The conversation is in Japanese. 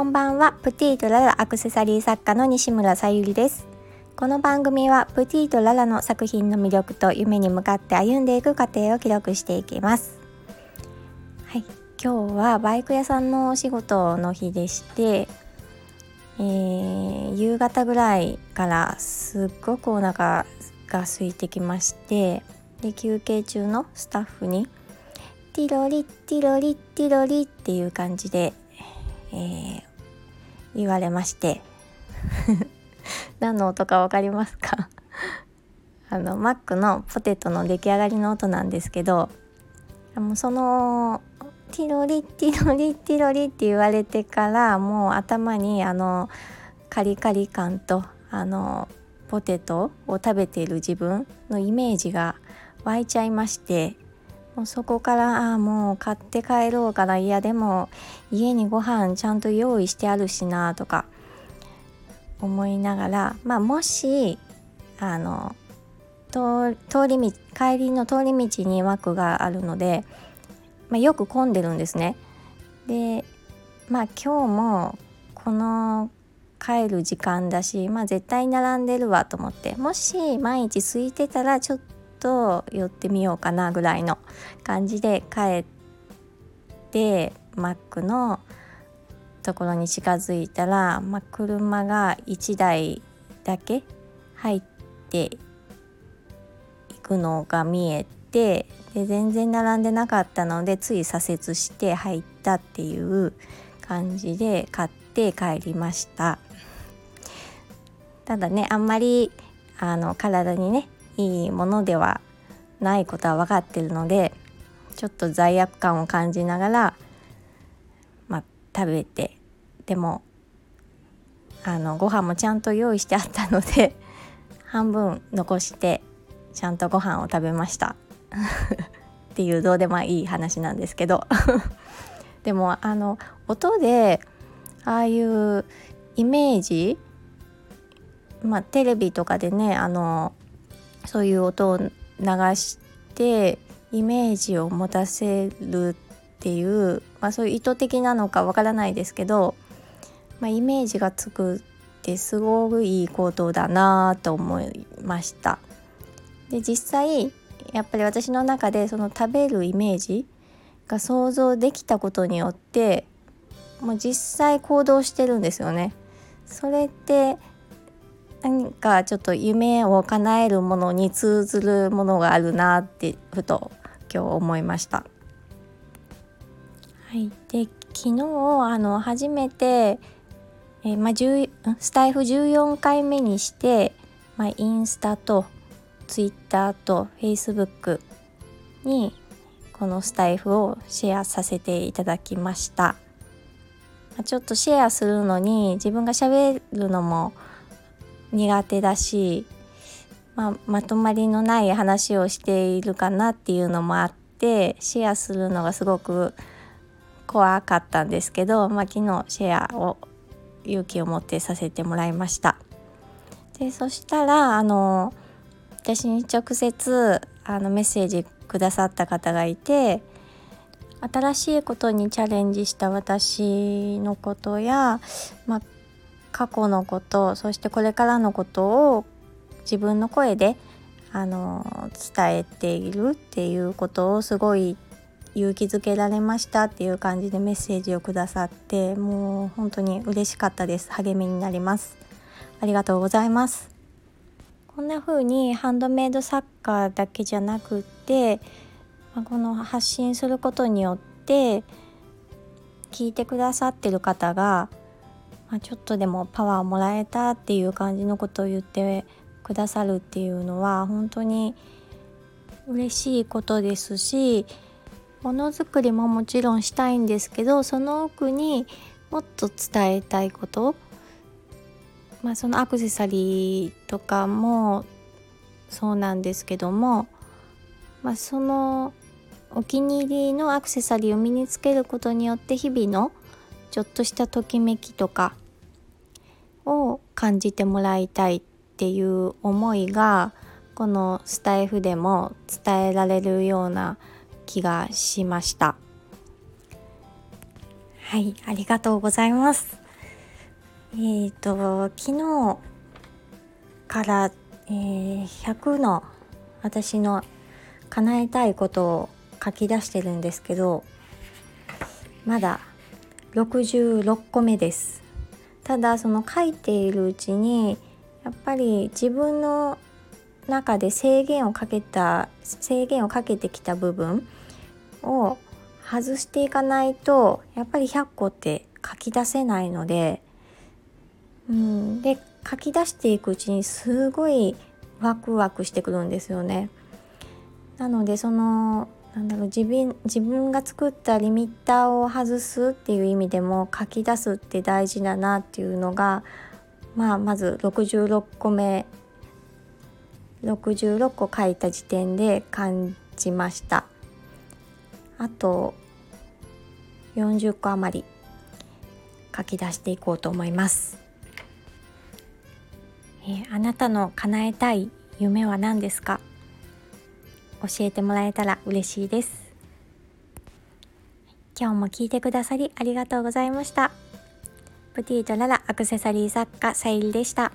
こんばんは。プティとララアクセサリー作家の西村さゆりです。この番組はプティとララの作品の魅力と夢に向かって歩んでいく過程を記録していきます。はい。今日はバイク屋さんのお仕事の日でしてえー、夕方ぐらいからすっごくお腹が空いてきましてで休憩中のスタッフに「ティロリティロリティロリ」っていう感じで、えー、言われまして。何の音か分かりますか？あのマックのポテトの出来上がりの音なんですけどもうそのティロリティロリティロリって言われてからもう頭にあのカリカリ感とあのポテトを食べている自分のイメージが湧いちゃいましてもうそこからあもう買って帰ろうかないやでも家にご飯ちゃんと用意してあるしなとか思いながらまあもしあの通り道帰りの通り道に枠があるのでまあ、よく混んでるんですね。でまあ今日もこの帰る時間だし、まあ、絶対並んでるわと思ってもし毎日空いてたらちょっと寄ってみようかなぐらいの感じで帰ってマックのところに近づいたら、まあ、車が1台だけ入っていくのが見えてで全然並んでなかったのでつい左折して入ったっていう感じで買って帰りました。ただねあんまりあの体にねいいものではないことは分かってるのでちょっと罪悪感を感じながら、まあ、食べてでもあのご飯もちゃんと用意してあったので 半分残してちゃんとご飯を食べました。っていうどうでもいい話なんですけど。でもあの音でああいうイメージまあテレビとかでねあのそういう音を流してイメージを持たせるっていう、まあ、そういう意図的なのかわからないですけど、まあ、イメージがつくってすごくいいことだなと思いました。で実際やっぱり私の中でその食べるイメージが想像できたことによってもう実際行動してるんですよね。それって何かちょっと夢を叶えるものに通ずるものがあるなってふと今日思いました。はい、で昨日あの初めて、えー、まあ、スタイフ14回目にして、まあ、インスタと Twitter と Facebook にこのスタイフをシェアさせていただきましたちょっとシェアするのに自分がしゃべるのも苦手だし、まあ、まとまりのない話をしているかなっていうのもあってシェアするのがすごく怖かったんですけど、まあ、昨日シェアを勇気を持ってさせてもらいました。でそしたらあの私に直接あのメッセージくださった方がいて新しいことにチャレンジした私のことや、まあ、過去のことそしてこれからのことを自分の声であの伝えているっていうことをすごい勇気づけられましたっていう感じでメッセージをくださってもう本当に嬉しかったです。励みになります。ありがとうございます。こんな風にハンドメイド作家だけじゃなくって、ま、この発信することによって聞いてくださってる方が、まあ、ちょっとでもパワーをもらえたっていう感じのことを言ってくださるっていうのは本当に嬉しいことですしものづくりももちろんしたいんですけどその奥にもっと伝えたいことまあ、そのアクセサリーとかもそうなんですけども、まあ、そのお気に入りのアクセサリーを身につけることによって日々のちょっとしたときめきとか感じてもらいたいっていう思いがこのスタイフでも伝えられるような気がしました。はいありがとうございます。えーと昨日から、えー、100の私の叶えたいことを書き出してるんですけどまだ66個目です。ただその書いているうちにやっぱり自分の中で制限をかけた制限をかけてきた部分を外していかないとやっぱり100個って書き出せないので、うん、で書き出していくうちにすごいワクワクしてくるんですよね。なのでそのなんだろう自分自分が作ったリミッターを外すっていう意味でも書き出すって大事だなっていうのが、まあ、まず66個目66個書いた時点で感じました。あと40個余り書き出していこうと思います、えー、あなたの叶えたい夢は何ですか？教えてもらえたら嬉しいです今日も聞いてくださりありがとうございましたプティとララアクセサリー作家さゆりでした。